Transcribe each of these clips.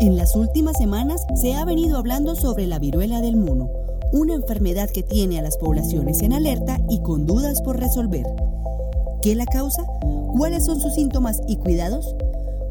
En las últimas semanas se ha venido hablando sobre la viruela del mono, una enfermedad que tiene a las poblaciones en alerta y con dudas por resolver. ¿Qué la causa? ¿Cuáles son sus síntomas y cuidados?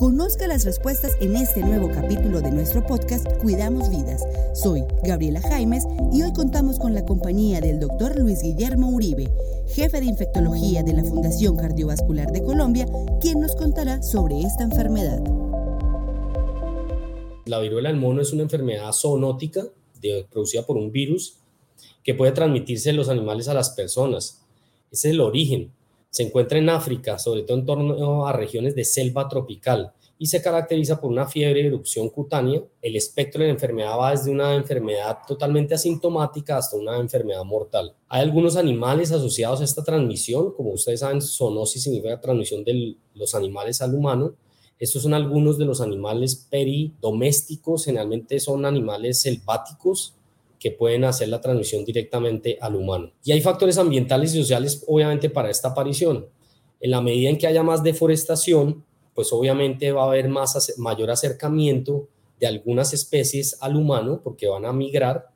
Conozca las respuestas en este nuevo capítulo de nuestro podcast Cuidamos Vidas. Soy Gabriela Jaimes y hoy contamos con la compañía del doctor Luis Guillermo Uribe, jefe de infectología de la Fundación Cardiovascular de Colombia, quien nos contará sobre esta enfermedad. La viruela del mono es una enfermedad zoonótica producida por un virus que puede transmitirse de los animales a las personas. Ese es el origen se encuentra en África, sobre todo en torno a regiones de selva tropical y se caracteriza por una fiebre y erupción cutánea. El espectro de la enfermedad va desde una enfermedad totalmente asintomática hasta una enfermedad mortal. Hay algunos animales asociados a esta transmisión, como ustedes saben, zoonosis significa transmisión de los animales al humano. Estos son algunos de los animales peridomésticos, generalmente son animales selváticos que pueden hacer la transmisión directamente al humano. Y hay factores ambientales y sociales, obviamente, para esta aparición. En la medida en que haya más deforestación, pues obviamente va a haber más, mayor acercamiento de algunas especies al humano, porque van a migrar.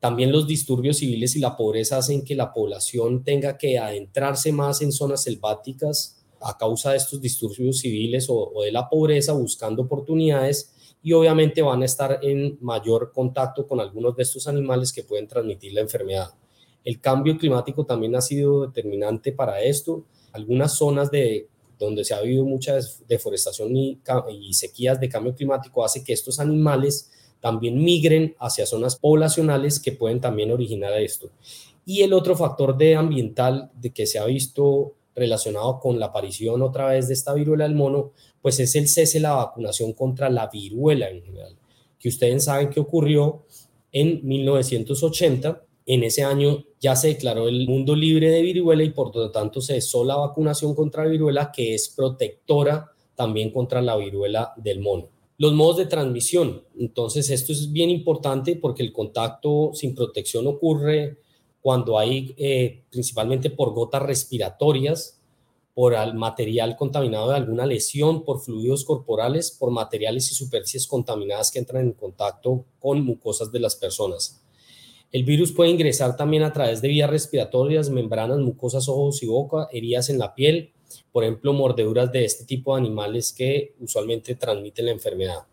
También los disturbios civiles y la pobreza hacen que la población tenga que adentrarse más en zonas selváticas a causa de estos disturbios civiles o, de la pobreza, buscando oportunidades y obviamente van a estar en mayor contacto con algunos de estos animales que pueden transmitir la enfermedad. El cambio climático también ha sido determinante para esto. Algunas zonas de donde se ha habido mucha deforestación y, y sequías de cambio climático hace que estos animales también migren hacia zonas poblacionales que pueden también originar esto. Y el otro factor de ambiental de que se ha visto relacionado con la aparición otra vez de esta viruela del mono, pues es el cese de la vacunación contra la viruela en general, que ustedes saben que ocurrió en 1980. En ese año ya se declaró el mundo libre de viruela y por lo tanto se cesó la vacunación contra viruela que es protectora también contra la viruela del mono. Los modos de transmisión. Entonces esto es bien importante porque el contacto sin protección ocurre cuando hay eh, principalmente por gotas respiratorias, por material contaminado de alguna lesión, por fluidos corporales, por materiales y superficies contaminadas que entran en contacto con mucosas de las personas. El virus puede ingresar también a través de vías respiratorias, membranas, mucosas, ojos y boca, heridas en la piel, por ejemplo, mordeduras de este tipo de animales que usualmente transmiten la enfermedad.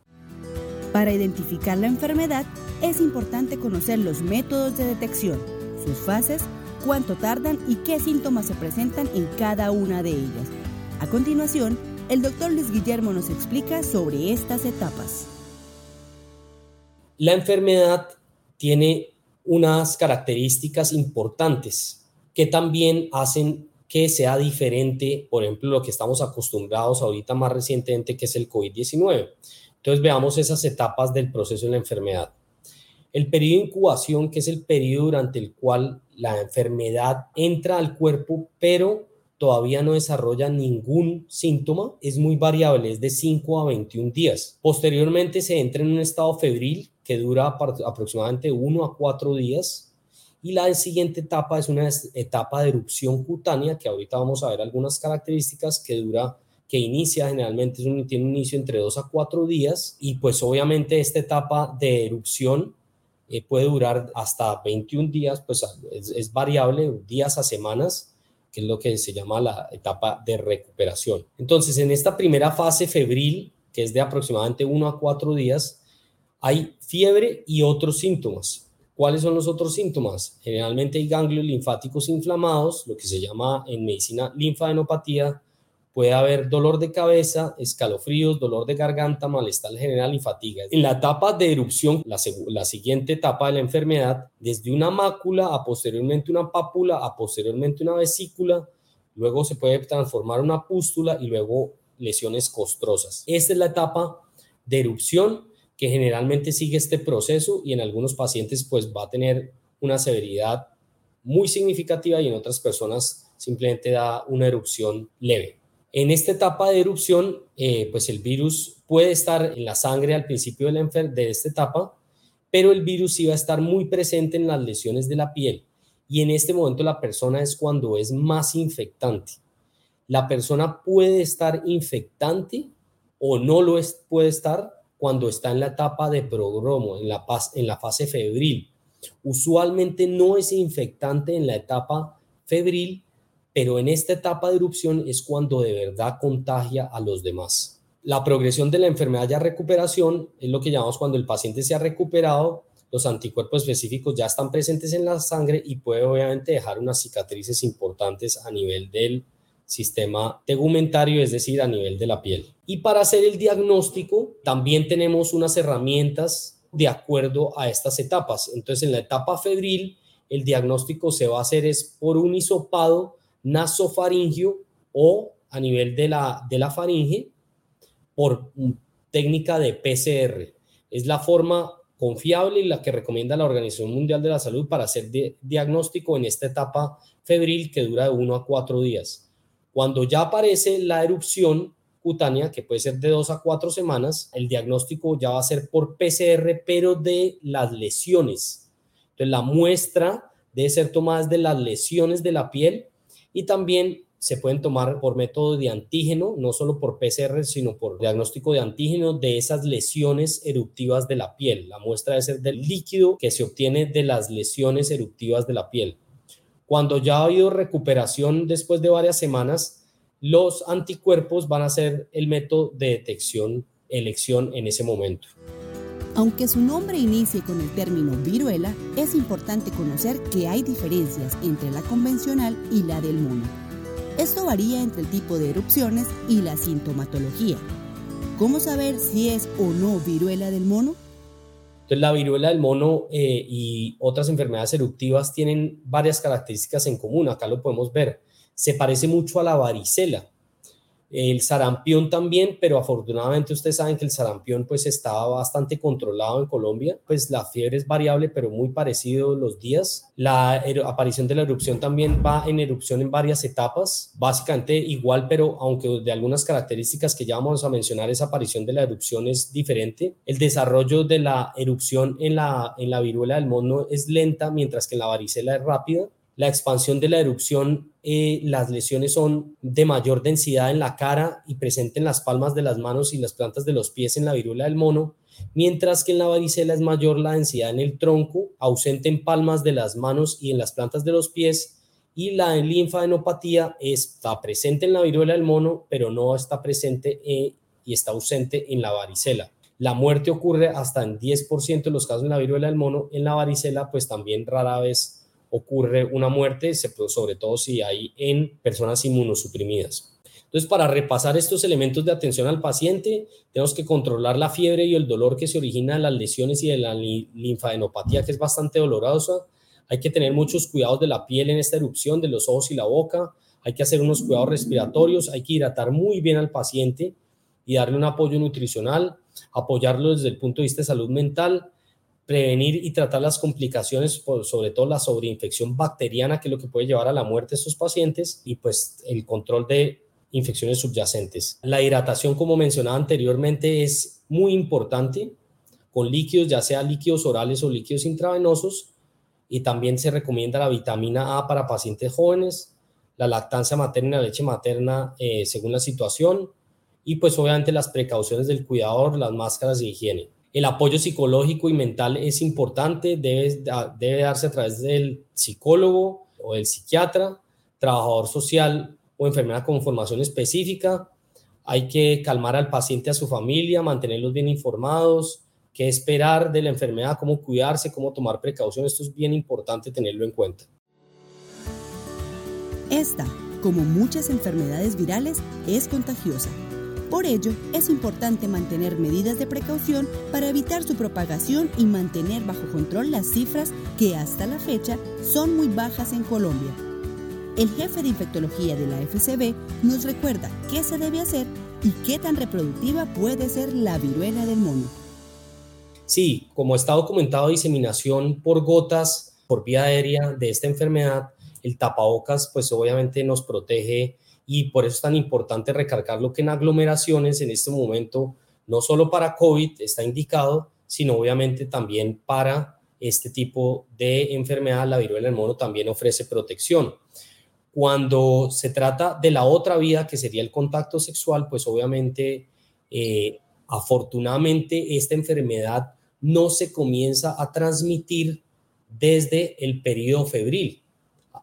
Para identificar la enfermedad es importante conocer los métodos de detección sus fases, cuánto tardan y qué síntomas se presentan en cada una de ellas. A continuación, el doctor Luis Guillermo nos explica sobre estas etapas. La enfermedad tiene unas características importantes que también hacen que sea diferente, por ejemplo, lo que estamos acostumbrados ahorita más recientemente, que es el COVID-19. Entonces veamos esas etapas del proceso de la enfermedad. El periodo de incubación, que es el periodo durante el cual la enfermedad entra al cuerpo, pero todavía no desarrolla ningún síntoma, es muy variable, es de 5 a 21 días. Posteriormente se entra en un estado febril que dura aproximadamente 1 a 4 días. Y la siguiente etapa es una etapa de erupción cutánea, que ahorita vamos a ver algunas características que dura que inicia generalmente tiene un inicio entre 2 a 4 días y pues obviamente esta etapa de erupción eh, puede durar hasta 21 días, pues es, variable, días a semanas, que es lo que se llama la etapa de recuperación. Entonces, en esta primera fase febril, que es de aproximadamente 1 a 4 días, hay fiebre y otros síntomas. ¿Cuáles son los otros síntomas? Generalmente hay ganglios linfáticos inflamados, lo que se llama en medicina linfadenopatía, Puede haber dolor de cabeza, escalofríos, dolor de garganta, malestar general y fatiga. En la etapa de erupción, la, la siguiente etapa de la enfermedad, desde una mácula a posteriormente una pápula, a posteriormente una vesícula, luego se puede transformar una pústula y luego lesiones costrosas. Esta es la etapa de erupción que generalmente sigue este proceso y en algunos pacientes pues va a tener una severidad muy significativa y en otras personas simplemente da una erupción leve. En esta etapa de erupción, eh, pues el virus puede estar en la sangre al principio de, la de esta etapa, pero el virus iba a estar muy presente en las lesiones de la piel. Y en este momento la persona es cuando es más infectante. La persona puede estar infectante o no lo es, puede estar cuando está en la etapa de prodromo, en la, en la fase febril. Usualmente no es infectante en la etapa febril, pero en esta etapa de erupción es cuando de verdad contagia a los demás. La progresión de la enfermedad ya recuperación es lo que llamamos cuando el paciente se ha recuperado, los anticuerpos específicos ya están presentes en la sangre y puede obviamente dejar unas cicatrices importantes a nivel del sistema tegumentario, es decir, a nivel de la piel. Y para hacer el diagnóstico, también tenemos unas herramientas de acuerdo a estas etapas. Entonces, en la etapa febril, el diagnóstico se va a hacer es por un hisopado nasofaringio o a nivel de la, de la faringe por técnica de PCR. Es la forma confiable y la que recomienda la Organización Mundial de la Salud para hacer diagnóstico en esta etapa febril que dura de 1 a 4 días. Cuando ya aparece la erupción cutánea, que puede ser de dos a cuatro semanas, el diagnóstico ya va a ser por PCR, pero de las lesiones. Entonces, la muestra debe ser tomada de las lesiones de la piel y también se pueden tomar por método de antígeno, no solo por PCR, sino por diagnóstico de antígeno de esas lesiones eruptivas de la piel. La muestra debe ser del líquido que se obtiene de las lesiones eruptivas de la piel. Cuando ya ha habido recuperación después de varias semanas, los anticuerpos van a ser el método de detección, elección en ese momento. Aunque su nombre inicie con el término viruela, es importante conocer que hay diferencias entre la convencional y la del mono. Esto varía entre el tipo de erupciones y la sintomatología. ¿Cómo saber si es o no viruela del mono? La viruela del mono eh, y otras enfermedades eruptivas tienen varias características en común. Acá lo podemos ver. Se parece mucho a la varicela el sarampión también, pero afortunadamente ustedes saben que el sarampión pues estaba bastante controlado en Colombia, pues la fiebre es variable pero muy parecido los días. La aparición de la erupción también va en erupción en varias etapas, básicamente igual, pero aunque de algunas características que ya vamos a mencionar, esa aparición de la erupción es diferente. El desarrollo de la erupción en la, en la viruela del mono es lenta, mientras que en la varicela es rápida la expansión de la erupción, eh, las lesiones son de mayor densidad en la cara y presente en las palmas de las manos y las plantas de los pies en la viruela del mono, mientras que en la varicela es mayor la densidad en el tronco, ausente en palmas de las manos y en las plantas de los pies, y la linfadenopatía está presente en la viruela del mono, pero no está presente eh, y está ausente en la varicela. La muerte ocurre hasta en 10% de los casos en la viruela del mono, en la varicela pues también rara vez ocurre una muerte, sobre todo si hay en personas inmunosuprimidas. Entonces, para repasar estos elementos de atención al paciente, tenemos que controlar la fiebre y el dolor que se origina de las lesiones y de la linfadenopatía, que es bastante dolorosa. Hay que tener muchos cuidados de la piel en esta erupción, de los ojos y la boca. Hay que hacer unos cuidados respiratorios. Hay que hidratar muy bien al paciente y darle un apoyo nutricional, apoyarlo desde el punto de vista de salud mental prevenir y tratar las complicaciones, sobre todo la sobreinfección bacteriana, que es lo que puede llevar a la muerte de estos pacientes, y pues el control de infecciones subyacentes. La hidratación, como mencionaba anteriormente, es muy importante con líquidos, ya sea líquidos orales o líquidos intravenosos, y también se recomienda la vitamina A para pacientes jóvenes, la lactancia materna la leche materna eh, según la situación, y pues obviamente las precauciones del cuidador, las máscaras de higiene. El apoyo psicológico y mental es importante, debe, darse a través del psicólogo o del psiquiatra, trabajador social o enfermera con formación específica. Hay que calmar al paciente, a su familia, mantenerlos bien informados, qué esperar de la enfermedad, cómo cuidarse, cómo tomar precauciones. Esto es bien importante tenerlo en cuenta. Esta, como muchas enfermedades virales, es contagiosa por ello, es importante mantener medidas de precaución para evitar su propagación y mantener bajo control las cifras que hasta la fecha son muy bajas en Colombia. El jefe de infectología de la FCB nos recuerda qué se debe hacer y qué tan reproductiva puede ser la viruela del mono. Sí, como está documentado diseminación por gotas, por vía aérea de esta enfermedad, el tapabocas pues obviamente nos protege y por eso es tan importante recargar lo que en aglomeraciones en este momento, no solo para COVID está indicado, sino obviamente también para este tipo de enfermedad, la viruela del mono también ofrece protección. Cuando se trata de la otra vía, que sería el contacto sexual, pues obviamente eh, Afortunadamente, esta enfermedad no se comienza a transmitir desde el periodo febril,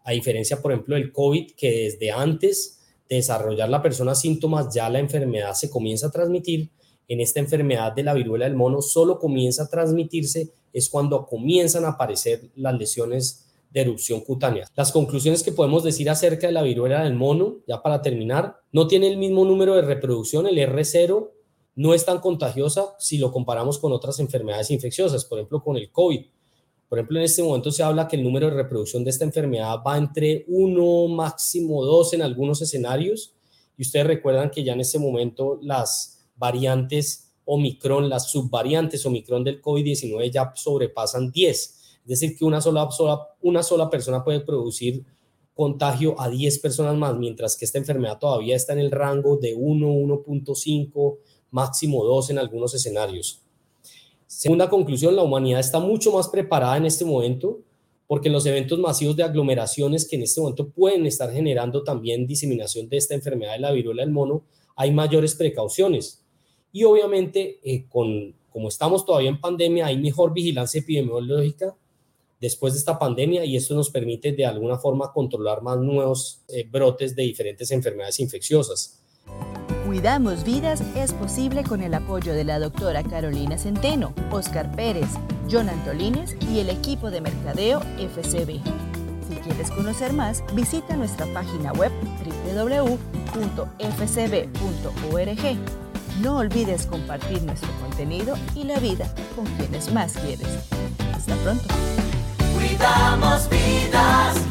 a diferencia, por ejemplo, del COVID, que desde antes desarrollar la persona síntomas ya la enfermedad se comienza a transmitir. En esta enfermedad de la viruela del mono solo comienza a transmitirse es cuando comienzan a aparecer las lesiones de erupción cutánea. Las conclusiones que podemos decir acerca de la viruela del mono, ya para terminar, no tiene el mismo número de reproducción, el R0 no es tan contagiosa si lo comparamos con otras enfermedades infecciosas, por ejemplo con el COVID. Por ejemplo, en este momento se habla que el número de reproducción de esta enfermedad va entre 1, máximo 2 en algunos escenarios. Y ustedes recuerdan que ya en este momento las variantes Omicron, las subvariantes Omicron del COVID-19 ya sobrepasan 10. Es decir, que una sola, una sola persona puede producir contagio a 10 personas más, mientras que esta enfermedad todavía está en el rango de 1, 1.5, máximo 2 en algunos escenarios. Segunda conclusión, la humanidad está mucho más preparada en este momento porque los eventos masivos de aglomeraciones que en este momento pueden estar generando también diseminación de esta enfermedad de la viruela del mono, hay mayores precauciones. Y obviamente, eh, con, como estamos todavía en pandemia, hay mejor vigilancia epidemiológica después de esta pandemia y esto nos permite de alguna forma controlar más nuevos eh, brotes de diferentes enfermedades infecciosas. Cuidamos Vidas es posible con el apoyo de la doctora Carolina Centeno, Oscar Pérez, John Antolines y el equipo de mercadeo FCB. Si quieres conocer más, visita nuestra página web www.fcb.org. No olvides compartir nuestro contenido y la vida con quienes más quieres. Hasta pronto. Cuidamos vidas.